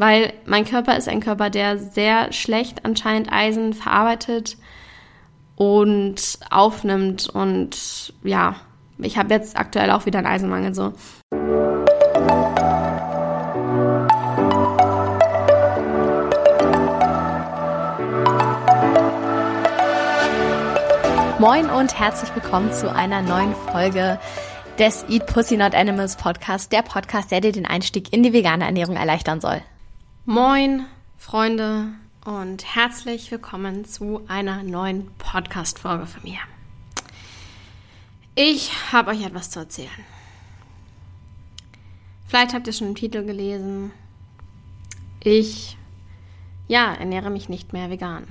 weil mein Körper ist ein Körper, der sehr schlecht anscheinend Eisen verarbeitet und aufnimmt. Und ja, ich habe jetzt aktuell auch wieder einen Eisenmangel so. Moin und herzlich willkommen zu einer neuen Folge des Eat Pussy Not Animals Podcast, der Podcast, der dir den Einstieg in die vegane Ernährung erleichtern soll. Moin, Freunde, und herzlich willkommen zu einer neuen Podcast-Folge von mir. Ich habe euch etwas zu erzählen. Vielleicht habt ihr schon den Titel gelesen. Ich, ja, ernähre mich nicht mehr vegan.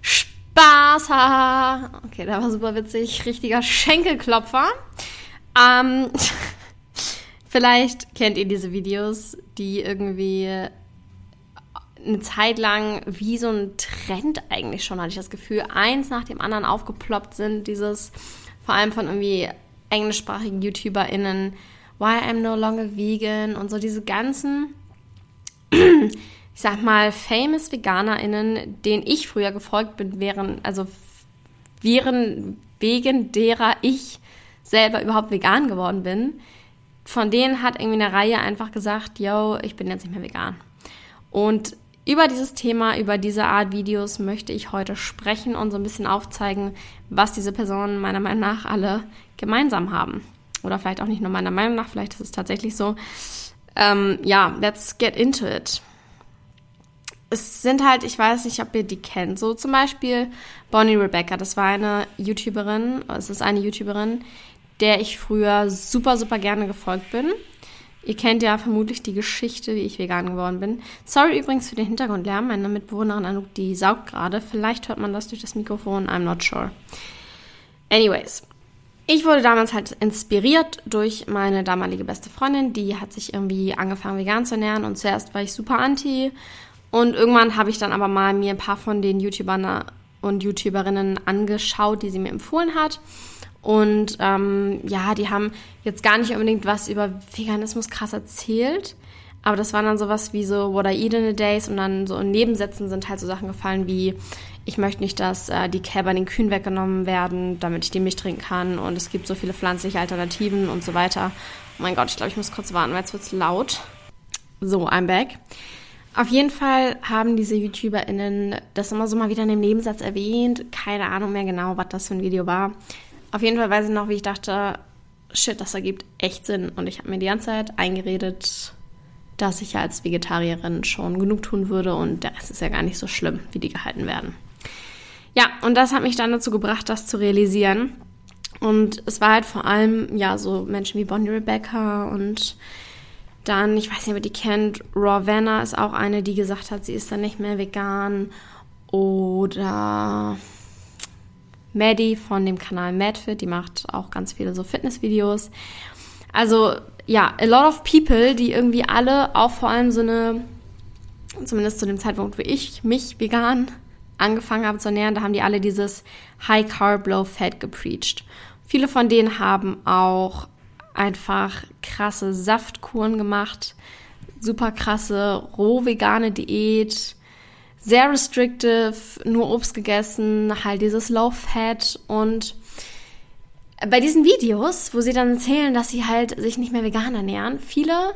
Spaß! Okay, der war super witzig. Richtiger Schenkelklopfer. Ähm, vielleicht kennt ihr diese Videos, die irgendwie eine Zeit lang wie so ein Trend eigentlich schon, hatte ich das Gefühl, eins nach dem anderen aufgeploppt sind. Dieses, vor allem von irgendwie englischsprachigen YouTuberInnen, Why I'm no longer vegan und so diese ganzen ich sag mal, famous VeganerInnen, denen ich früher gefolgt bin, wären, also wären wegen derer ich selber überhaupt vegan geworden bin, von denen hat irgendwie eine Reihe einfach gesagt, yo, ich bin jetzt nicht mehr vegan. Und über dieses Thema, über diese Art Videos möchte ich heute sprechen und so ein bisschen aufzeigen, was diese Personen meiner Meinung nach alle gemeinsam haben. Oder vielleicht auch nicht nur meiner Meinung nach, vielleicht ist es tatsächlich so. Ähm, ja, let's get into it es sind halt, ich weiß nicht, ob ihr die kennt, so zum Beispiel Bonnie Rebecca, das war eine YouTuberin, es ist eine YouTuberin, der ich früher super, super gerne gefolgt bin. Ihr kennt ja vermutlich die Geschichte, wie ich vegan geworden bin. Sorry übrigens für den Hintergrundlärm, meine Mitbewohnerin Anouk, die saugt gerade. Vielleicht hört man das durch das Mikrofon, I'm not sure. Anyways, ich wurde damals halt inspiriert durch meine damalige beste Freundin, die hat sich irgendwie angefangen vegan zu ernähren und zuerst war ich super anti und irgendwann habe ich dann aber mal mir ein paar von den YouTubern und YouTuberinnen angeschaut, die sie mir empfohlen hat. Und ähm, ja, die haben jetzt gar nicht unbedingt was über Veganismus krass erzählt. Aber das waren dann sowas wie so What I Eat in a Days und dann so in Nebensätzen sind halt so Sachen gefallen wie ich möchte nicht, dass äh, die Kälber den Kühen weggenommen werden, damit ich die Milch trinken kann und es gibt so viele pflanzliche Alternativen und so weiter. Oh mein Gott, ich glaube, ich muss kurz warten, weil jetzt wird's laut. So, I'm back. Auf jeden Fall haben diese YouTuberInnen das immer so mal wieder in dem Nebensatz erwähnt. Keine Ahnung mehr genau, was das für ein Video war. Auf jeden Fall weiß ich noch, wie ich dachte, shit, das ergibt echt Sinn. Und ich habe mir die ganze Zeit eingeredet, dass ich als Vegetarierin schon genug tun würde und der Rest ist ja gar nicht so schlimm, wie die gehalten werden. Ja, und das hat mich dann dazu gebracht, das zu realisieren. Und es war halt vor allem, ja, so Menschen wie Bonnie Rebecca und dann, ich weiß nicht, ob ihr die kennt, Ravenna ist auch eine, die gesagt hat, sie ist dann nicht mehr vegan. Oder Maddie von dem Kanal Madfit, die macht auch ganz viele so Fitnessvideos. Also ja, a lot of people, die irgendwie alle auch vor allem so eine, zumindest zu dem Zeitpunkt, wo ich mich vegan angefangen habe zu ernähren, da haben die alle dieses High Carb, Low Fat gepreacht. Viele von denen haben auch einfach krasse Saftkuren gemacht, super krasse roh vegane Diät, sehr restrictive, nur Obst gegessen, halt dieses Low Fat und bei diesen Videos, wo sie dann erzählen, dass sie halt sich nicht mehr vegan ernähren, viele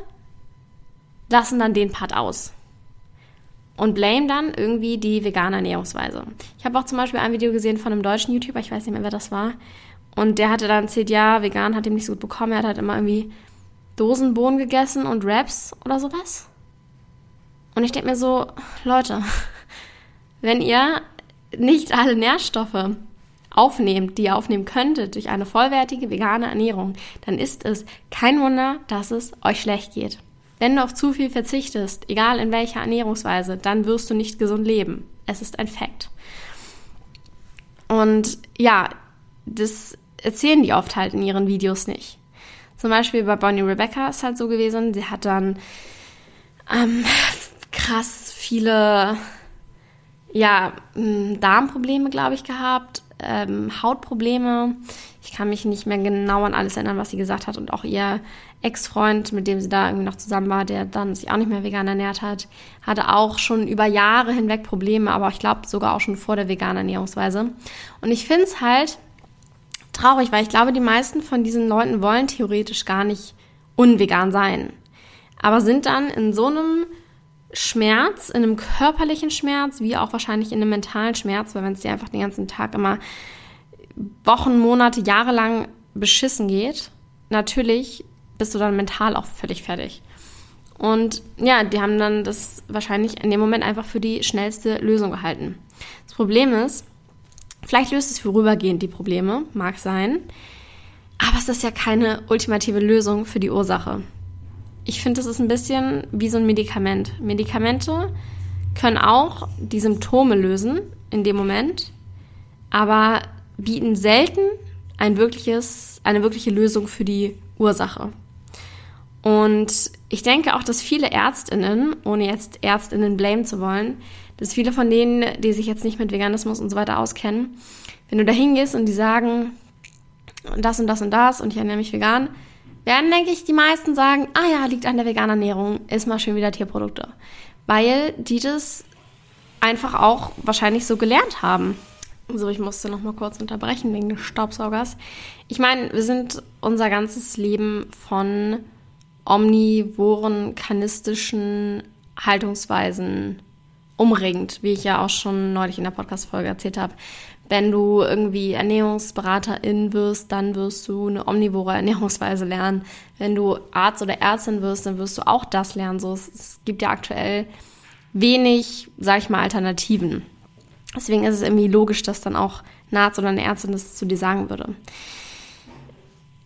lassen dann den Part aus und blame dann irgendwie die vegane Ernährungsweise. Ich habe auch zum Beispiel ein Video gesehen von einem deutschen YouTuber, ich weiß nicht mehr, wer das war, und der hatte dann erzählt, ja, vegan hat ihm nicht so gut bekommen. Er hat halt immer irgendwie Dosenbohnen gegessen und Wraps oder sowas. Und ich denke mir so, Leute, wenn ihr nicht alle Nährstoffe aufnehmt, die ihr aufnehmen könntet durch eine vollwertige vegane Ernährung, dann ist es kein Wunder, dass es euch schlecht geht. Wenn du auf zu viel verzichtest, egal in welcher Ernährungsweise, dann wirst du nicht gesund leben. Es ist ein Fakt. Und ja, das erzählen die oft halt in ihren Videos nicht. Zum Beispiel bei Bonnie Rebecca ist halt so gewesen, sie hat dann ähm, krass viele ja, Darmprobleme, glaube ich, gehabt. ähm, Hautprobleme. Ich kann mich nicht mehr genau an alles erinnern, was sie gesagt hat. Und auch ihr Ex-Freund, mit dem sie da irgendwie noch zusammen war, der dann sich auch nicht mehr vegan ernährt hat, hatte auch schon über Jahre hinweg Probleme, aber ich glaube sogar auch schon vor der veganen Ernährungsweise. Und ich finde es halt traurig, weil ich glaube, die meisten von diesen Leuten wollen theoretisch gar nicht unvegan sein, aber sind dann in so einem Schmerz, in einem körperlichen Schmerz, wie auch wahrscheinlich in einem mentalen Schmerz, weil wenn es dir einfach den ganzen Tag immer Wochen, Monate, Jahre lang beschissen geht, natürlich bist du dann mental auch völlig fertig. Und ja, die haben dann das wahrscheinlich in dem Moment einfach für die schnellste Lösung gehalten. Das Problem ist, vielleicht löst es vorübergehend die Probleme, mag sein, aber es ist ja keine ultimative Lösung für die Ursache. Ich finde, das ist ein bisschen wie so ein Medikament. Medikamente können auch die Symptome lösen in dem Moment, aber bieten selten ein wirkliches, eine wirkliche Lösung für die Ursache. Und ich denke auch, dass viele Ärztinnen, ohne jetzt Ärztinnen blamen zu wollen, dass viele von denen, die sich jetzt nicht mit Veganismus und so weiter auskennen, wenn du da hingehst und die sagen, das und das und das und ich ernähre mich vegan, werden, denke ich, die meisten sagen, ah ja, liegt an der veganen Ernährung, ist mal schön wieder Tierprodukte. Weil die das einfach auch wahrscheinlich so gelernt haben. So, ich musste noch mal kurz unterbrechen wegen des Staubsaugers. Ich meine, wir sind unser ganzes Leben von omnivoren, kanistischen Haltungsweisen umringt, wie ich ja auch schon neulich in der Podcast-Folge erzählt habe. Wenn du irgendwie Ernährungsberaterin wirst, dann wirst du eine omnivore Ernährungsweise lernen. Wenn du Arzt oder Ärztin wirst, dann wirst du auch das lernen. So, es, es gibt ja aktuell wenig, sag ich mal, Alternativen. Deswegen ist es irgendwie logisch, dass dann auch ein Arzt oder eine Ärztin das zu dir sagen würde.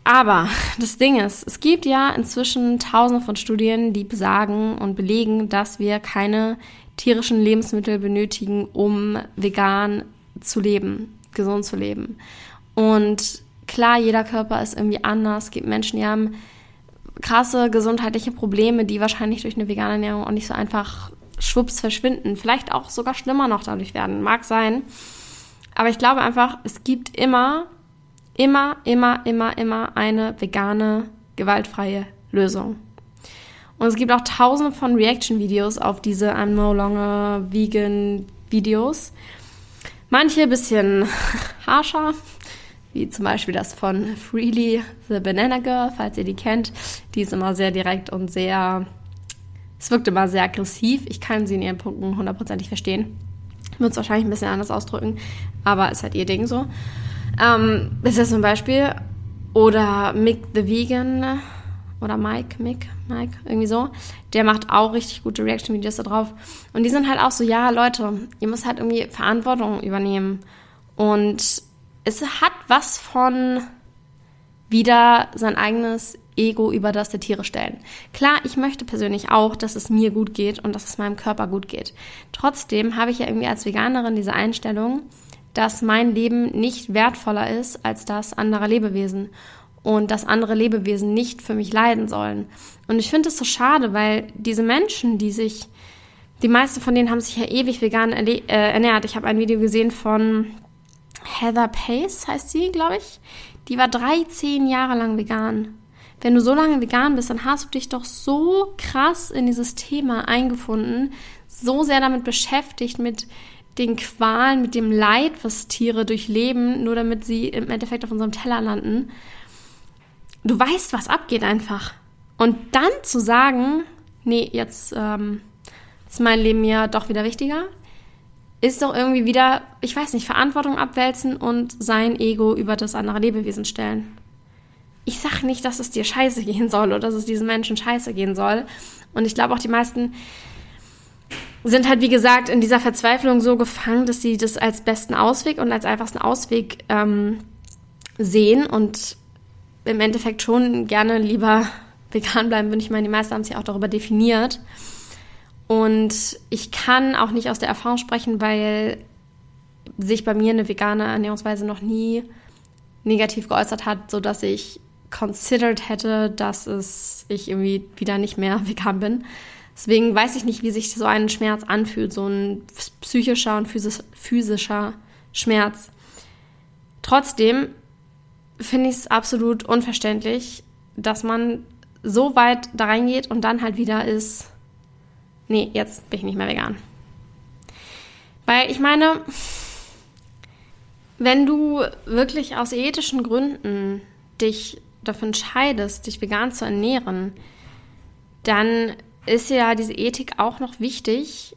Aber das Ding ist, es gibt ja inzwischen tausende von Studien, die besagen und belegen, dass wir keine tierischen Lebensmittel benötigen, um vegan zu leben, gesund zu leben. Und klar, jeder Körper ist irgendwie anders. Es gibt Menschen, die haben krasse gesundheitliche Probleme, die wahrscheinlich durch eine vegane Ernährung auch nicht so einfach schwupps verschwinden. Vielleicht auch sogar schlimmer noch dadurch werden. Mag sein. Aber ich glaube einfach, es gibt immer immer, immer, immer, immer eine vegane, gewaltfreie Lösung. Und es gibt auch tausende von Reaction-Videos auf diese I'm no longer vegan Videos. Manche ein bisschen harscher, wie zum Beispiel das von Freely the Banana Girl, falls ihr die kennt. Die ist immer sehr direkt und sehr, es wirkt immer sehr aggressiv. Ich kann sie in ihren Punkten hundertprozentig verstehen. Würde es wahrscheinlich ein bisschen anders ausdrücken, aber ist halt ihr Ding so. Ähm, das ist zum Beispiel. Oder Mick the Vegan oder Mike, Mick, Mike, irgendwie so. Der macht auch richtig gute Reaction-Videos da drauf. Und die sind halt auch so, ja, Leute, ihr müsst halt irgendwie Verantwortung übernehmen. Und es hat was von wieder sein eigenes Ego über das der Tiere stellen. Klar, ich möchte persönlich auch, dass es mir gut geht und dass es meinem Körper gut geht. Trotzdem habe ich ja irgendwie als Veganerin diese Einstellung, dass mein Leben nicht wertvoller ist als das anderer Lebewesen und dass andere Lebewesen nicht für mich leiden sollen. Und ich finde es so schade, weil diese Menschen, die sich, die meisten von denen haben sich ja ewig vegan äh, ernährt. Ich habe ein Video gesehen von Heather Pace, heißt sie, glaube ich. Die war 13 Jahre lang vegan. Wenn du so lange vegan bist, dann hast du dich doch so krass in dieses Thema eingefunden, so sehr damit beschäftigt, mit den Qualen, mit dem Leid, was Tiere durchleben, nur damit sie im Endeffekt auf unserem Teller landen. Du weißt, was abgeht einfach. Und dann zu sagen, nee, jetzt ähm, ist mein Leben ja doch wieder wichtiger, ist doch irgendwie wieder, ich weiß nicht, Verantwortung abwälzen und sein Ego über das andere Lebewesen stellen. Ich sage nicht, dass es dir scheiße gehen soll oder dass es diesen Menschen scheiße gehen soll. Und ich glaube auch die meisten sind halt, wie gesagt, in dieser Verzweiflung so gefangen, dass sie das als besten Ausweg und als einfachsten Ausweg ähm, sehen und im Endeffekt schon gerne lieber vegan bleiben würden. Ich meine, die meisten haben sich auch darüber definiert. Und ich kann auch nicht aus der Erfahrung sprechen, weil sich bei mir eine vegane Ernährungsweise noch nie negativ geäußert hat, sodass ich considered hätte, dass es ich irgendwie wieder nicht mehr vegan bin. Deswegen weiß ich nicht, wie sich so ein Schmerz anfühlt, so ein psychischer und physischer Schmerz. Trotzdem finde ich es absolut unverständlich, dass man so weit da reingeht und dann halt wieder ist, nee, jetzt bin ich nicht mehr vegan. Weil ich meine, wenn du wirklich aus ethischen Gründen dich dafür entscheidest, dich vegan zu ernähren, dann ist ja diese Ethik auch noch wichtig,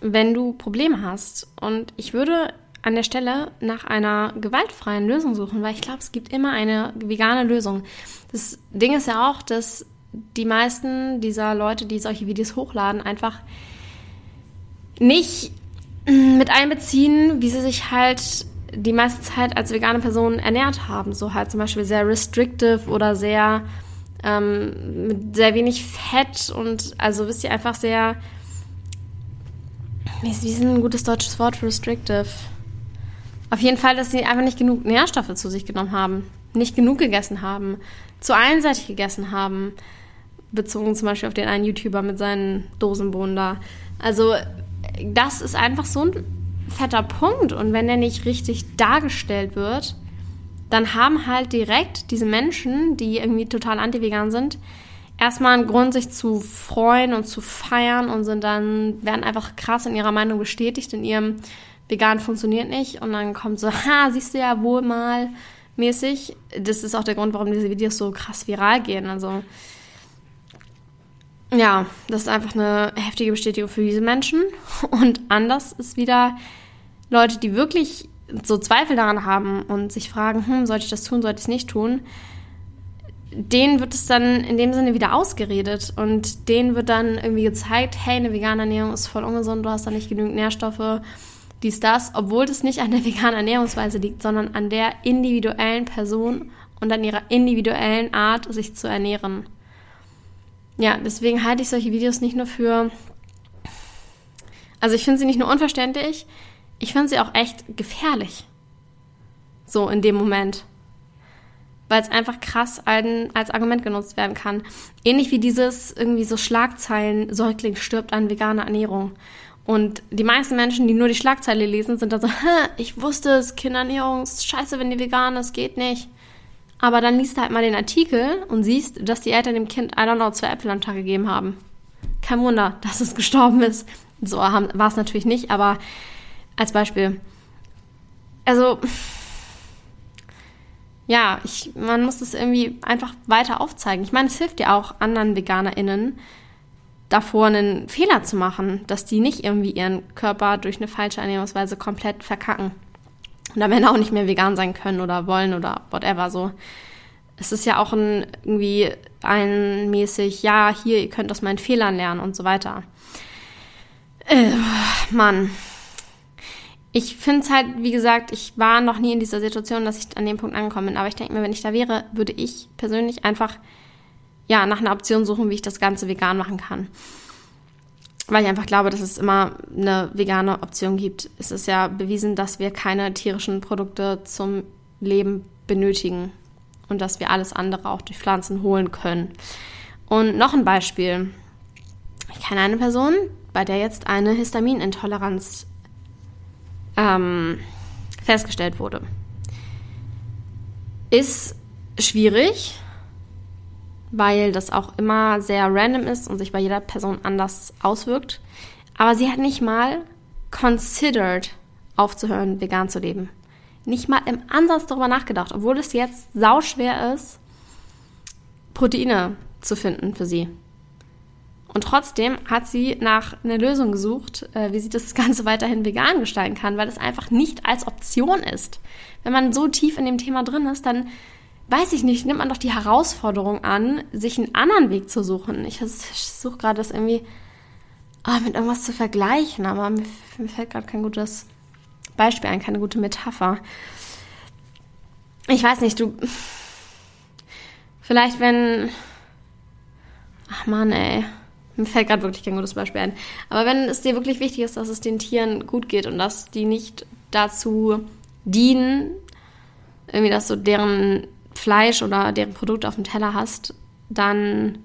wenn du Probleme hast. Und ich würde an der Stelle nach einer gewaltfreien Lösung suchen, weil ich glaube, es gibt immer eine vegane Lösung. Das Ding ist ja auch, dass die meisten dieser Leute, die solche Videos hochladen, einfach nicht mit einbeziehen, wie sie sich halt die meiste Zeit als vegane Person ernährt haben. So halt zum Beispiel sehr restrictive oder sehr ähm, mit sehr wenig Fett und also wisst ihr einfach sehr. Wie ist, wie ist ein gutes deutsches Wort für restrictive? Auf jeden Fall, dass sie einfach nicht genug Nährstoffe zu sich genommen haben, nicht genug gegessen haben, zu einseitig gegessen haben, bezogen zum Beispiel auf den einen YouTuber mit seinen Dosenbohnen da. Also das ist einfach so ein fetter Punkt und wenn der nicht richtig dargestellt wird, dann haben halt direkt diese Menschen, die irgendwie total anti-vegan sind, erstmal einen Grund, sich zu freuen und zu feiern und sind dann, werden einfach krass in ihrer Meinung bestätigt, in ihrem vegan funktioniert nicht und dann kommt so, ha, siehst du ja wohl mal mäßig. Das ist auch der Grund, warum diese Videos so krass viral gehen. Also ja, das ist einfach eine heftige Bestätigung für diese Menschen. Und anders ist wieder Leute, die wirklich so Zweifel daran haben und sich fragen, hm, sollte ich das tun, sollte ich es nicht tun, denen wird es dann in dem Sinne wieder ausgeredet und denen wird dann irgendwie gezeigt, hey, eine vegane Ernährung ist voll ungesund, du hast da nicht genügend Nährstoffe, dies, das, obwohl das nicht an der veganen Ernährungsweise liegt, sondern an der individuellen Person und an ihrer individuellen Art, sich zu ernähren. Ja, deswegen halte ich solche Videos nicht nur für, also ich finde sie nicht nur unverständlich, ich finde sie auch echt gefährlich. So in dem Moment. Weil es einfach krass als Argument genutzt werden kann. Ähnlich wie dieses irgendwie so Schlagzeilen, Säugling stirbt an veganer Ernährung. Und die meisten Menschen, die nur die Schlagzeile lesen, sind dann so, ich wusste es, Kinderernährung ist scheiße, wenn die vegan ist, geht nicht. Aber dann liest du halt mal den Artikel und siehst, dass die Eltern dem Kind, I don't know, zwei Äpfel am Tag gegeben haben. Kein Wunder, dass es gestorben ist. So war es natürlich nicht, aber als Beispiel. Also, ja, ich, man muss es irgendwie einfach weiter aufzeigen. Ich meine, es hilft ja auch anderen VeganerInnen, davor einen Fehler zu machen, dass die nicht irgendwie ihren Körper durch eine falsche Ernährungsweise komplett verkacken. Und dann auch nicht mehr vegan sein können oder wollen oder whatever so. Es ist ja auch ein, irgendwie ein mäßig, ja, hier, ihr könnt aus meinen Fehlern lernen und so weiter. Äh, Mann, ich finde es halt, wie gesagt, ich war noch nie in dieser Situation, dass ich an dem Punkt angekommen bin. Aber ich denke mir, wenn ich da wäre, würde ich persönlich einfach ja nach einer Option suchen, wie ich das Ganze vegan machen kann. Weil ich einfach glaube, dass es immer eine vegane Option gibt. Es ist ja bewiesen, dass wir keine tierischen Produkte zum Leben benötigen und dass wir alles andere auch durch Pflanzen holen können. Und noch ein Beispiel. Ich kenne eine Person, bei der jetzt eine Histaminintoleranz ähm, festgestellt wurde. Ist schwierig, weil das auch immer sehr random ist und sich bei jeder Person anders auswirkt. Aber sie hat nicht mal considered, aufzuhören, vegan zu leben. Nicht mal im Ansatz darüber nachgedacht, obwohl es jetzt sauschwer ist, Proteine zu finden für sie. Und trotzdem hat sie nach einer Lösung gesucht, äh, wie sie das Ganze weiterhin vegan gestalten kann, weil es einfach nicht als Option ist. Wenn man so tief in dem Thema drin ist, dann weiß ich nicht, nimmt man doch die Herausforderung an, sich einen anderen Weg zu suchen. Ich suche gerade das irgendwie oh, mit irgendwas zu vergleichen, aber mir, mir fällt gerade kein gutes Beispiel ein, keine gute Metapher. Ich weiß nicht, du. Vielleicht, wenn. Ach Mann, ey. Mir fällt gerade wirklich kein gutes Beispiel ein. Aber wenn es dir wirklich wichtig ist, dass es den Tieren gut geht und dass die nicht dazu dienen, irgendwie, dass du deren Fleisch oder deren Produkt auf dem Teller hast, dann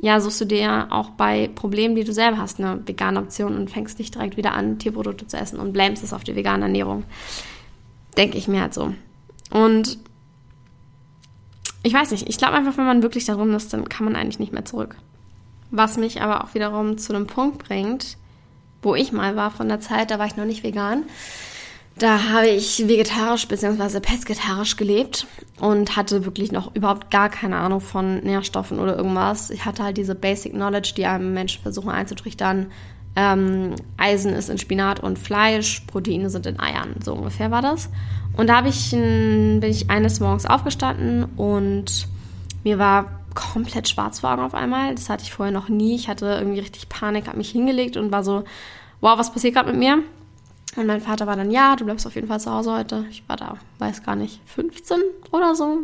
ja, suchst du dir auch bei Problemen, die du selber hast, eine vegane Option und fängst nicht direkt wieder an, Tierprodukte zu essen und blamest es auf die vegane Ernährung. Denke ich mir halt so. Und ich weiß nicht, ich glaube einfach, wenn man wirklich da drin ist, dann kann man eigentlich nicht mehr zurück. Was mich aber auch wiederum zu einem Punkt bringt, wo ich mal war von der Zeit, da war ich noch nicht vegan. Da habe ich vegetarisch bzw. pesketarisch gelebt und hatte wirklich noch überhaupt gar keine Ahnung von Nährstoffen oder irgendwas. Ich hatte halt diese Basic Knowledge, die einem Menschen versuchen einzutrichtern. Ähm, Eisen ist in Spinat und Fleisch, Proteine sind in Eiern. So ungefähr war das. Und da ich, bin ich eines Morgens aufgestanden und mir war komplett schwarz vor Augen auf einmal. Das hatte ich vorher noch nie. Ich hatte irgendwie richtig Panik, habe mich hingelegt und war so, wow, was passiert gerade mit mir? Und mein Vater war dann, ja, du bleibst auf jeden Fall zu Hause heute. Ich war da, weiß gar nicht, 15 oder so.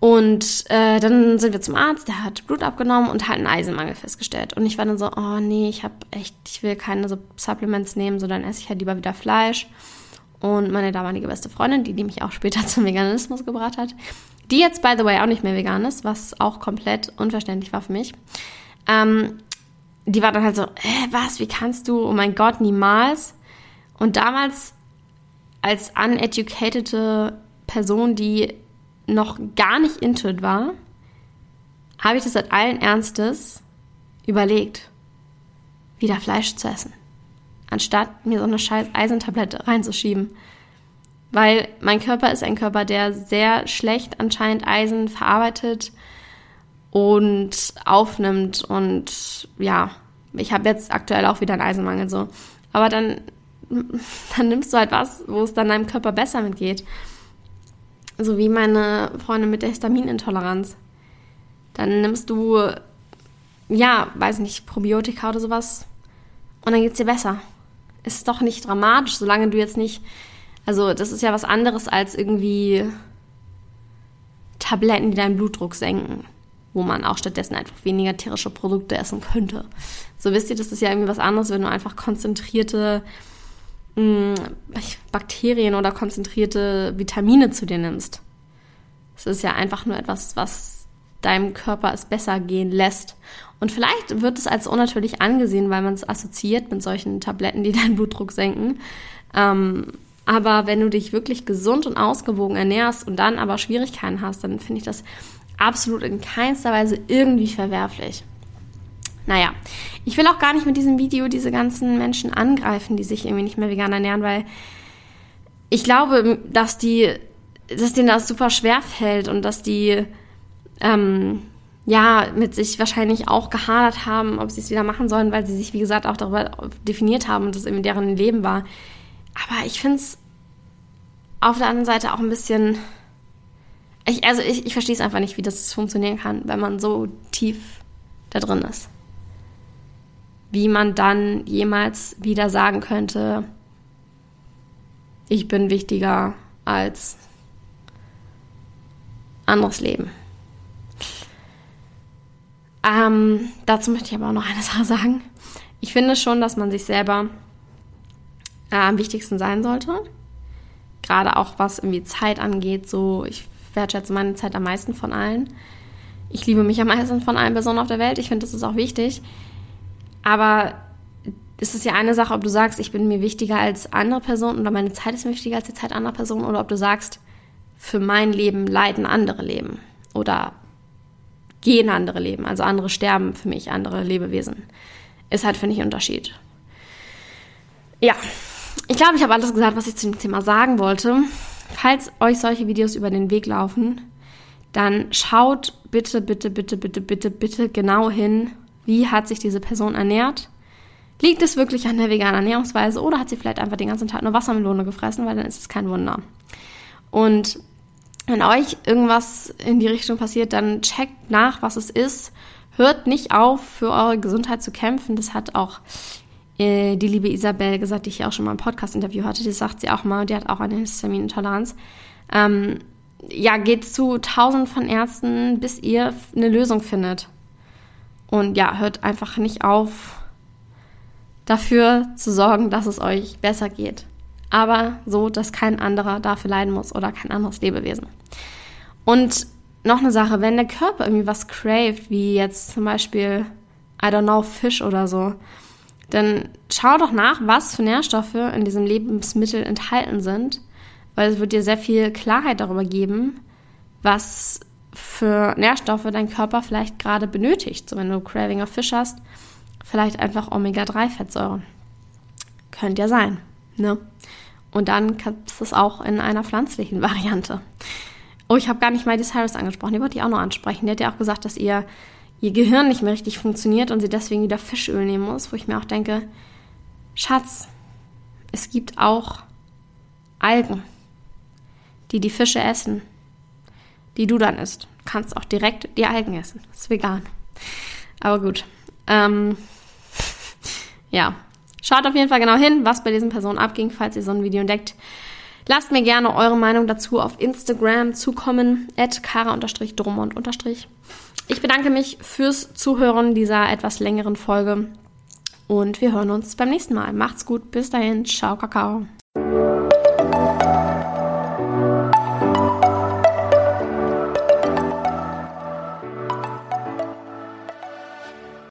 Und äh, dann sind wir zum Arzt, der hat Blut abgenommen und hat einen Eisenmangel festgestellt. Und ich war dann so, oh nee, ich habe echt, ich will keine so Supplements nehmen, so dann esse ich halt lieber wieder Fleisch. Und meine damalige beste Freundin, die, die mich auch später zum Veganismus gebracht hat, die jetzt, by the way, auch nicht mehr vegan ist, was auch komplett unverständlich war für mich, ähm, die war dann halt so, äh, was, wie kannst du, oh mein Gott, niemals. Und damals als uneducated Person, die noch gar nicht into it war, habe ich das seit allen Ernstes überlegt, wieder Fleisch zu essen, anstatt mir so eine scheiß Eisentablette reinzuschieben. Weil mein Körper ist ein Körper, der sehr schlecht anscheinend Eisen verarbeitet und aufnimmt. Und ja, ich habe jetzt aktuell auch wieder einen Eisenmangel so. Aber dann, dann nimmst du halt was, wo es dann deinem Körper besser mitgeht. So wie meine Freundin mit der Histaminintoleranz. Dann nimmst du, ja, weiß nicht, Probiotika oder sowas und dann geht es dir besser. Ist doch nicht dramatisch, solange du jetzt nicht also das ist ja was anderes als irgendwie Tabletten, die deinen Blutdruck senken, wo man auch stattdessen einfach weniger tierische Produkte essen könnte. So wisst ihr, das ist ja irgendwie was anderes, wenn du einfach konzentrierte Bakterien oder konzentrierte Vitamine zu dir nimmst. Es ist ja einfach nur etwas, was deinem Körper es besser gehen lässt. Und vielleicht wird es als unnatürlich angesehen, weil man es assoziiert mit solchen Tabletten, die deinen Blutdruck senken. Ähm, aber wenn du dich wirklich gesund und ausgewogen ernährst und dann aber Schwierigkeiten hast, dann finde ich das absolut in keinster Weise irgendwie verwerflich. Naja, ich will auch gar nicht mit diesem Video diese ganzen Menschen angreifen, die sich irgendwie nicht mehr vegan ernähren, weil ich glaube, dass die, dass denen das super schwer fällt und dass die, ähm, ja, mit sich wahrscheinlich auch gehadert haben, ob sie es wieder machen sollen, weil sie sich, wie gesagt, auch darüber definiert haben und das irgendwie deren Leben war. Aber ich finde es auf der anderen Seite auch ein bisschen. Ich, also ich, ich verstehe es einfach nicht, wie das funktionieren kann, wenn man so tief da drin ist. Wie man dann jemals wieder sagen könnte, ich bin wichtiger als anderes Leben. Ähm, dazu möchte ich aber auch noch eine Sache sagen. Ich finde schon, dass man sich selber äh, am wichtigsten sein sollte. Gerade auch was irgendwie Zeit angeht, so ich wertschätze meine Zeit am meisten von allen. Ich liebe mich am meisten von allen Personen auf der Welt. Ich finde, das ist auch wichtig. Aber es ist ja eine Sache, ob du sagst, ich bin mir wichtiger als andere Personen oder meine Zeit ist mir wichtiger als die Zeit anderer Personen oder ob du sagst, für mein Leben leiden andere Leben oder gehen andere Leben, also andere sterben für mich, andere Lebewesen. Ist halt, finde ich, ein Unterschied. Ja, ich glaube, ich habe alles gesagt, was ich zu dem Thema sagen wollte. Falls euch solche Videos über den Weg laufen, dann schaut bitte, bitte, bitte, bitte, bitte, bitte genau hin, wie hat sich diese Person ernährt. Liegt es wirklich an der veganen Ernährungsweise oder hat sie vielleicht einfach den ganzen Tag nur Wassermelone gefressen, weil dann ist es kein Wunder. Und wenn euch irgendwas in die Richtung passiert, dann checkt nach, was es ist. Hört nicht auf, für eure Gesundheit zu kämpfen. Das hat auch äh, die liebe Isabel gesagt, die ich ja auch schon mal im Podcast-Interview hatte, die sagt sie auch mal, die hat auch eine Histaminintoleranz. Ähm, ja, geht zu tausend von Ärzten, bis ihr eine Lösung findet. Und ja, hört einfach nicht auf, dafür zu sorgen, dass es euch besser geht. Aber so, dass kein anderer dafür leiden muss oder kein anderes Lebewesen. Und noch eine Sache, wenn der Körper irgendwie was craved, wie jetzt zum Beispiel, I don't know, Fisch oder so, dann schau doch nach, was für Nährstoffe in diesem Lebensmittel enthalten sind. weil es wird dir sehr viel Klarheit darüber geben, was für Nährstoffe dein Körper vielleicht gerade benötigt. So wenn du Craving of Fish hast, vielleicht einfach Omega-3-Fettsäuren. Könnte ja sein. Ne? Und dann kannst du es auch in einer pflanzlichen Variante. Oh, ich habe gar nicht Miley Cyrus angesprochen. Die wollte ich auch noch ansprechen. Die hat ja auch gesagt, dass ihr, ihr Gehirn nicht mehr richtig funktioniert und sie deswegen wieder Fischöl nehmen muss. Wo ich mir auch denke, Schatz, es gibt auch Algen, die die Fische essen, die du dann isst. Du kannst auch direkt die Algen essen. Das ist vegan. Aber gut. Ähm, ja, Schaut auf jeden Fall genau hin, was bei diesen Personen abging, falls ihr so ein Video entdeckt. Lasst mir gerne eure Meinung dazu auf Instagram zukommen, at kara-drummond. Ich bedanke mich fürs Zuhören dieser etwas längeren Folge und wir hören uns beim nächsten Mal. Macht's gut, bis dahin, ciao, Kakao.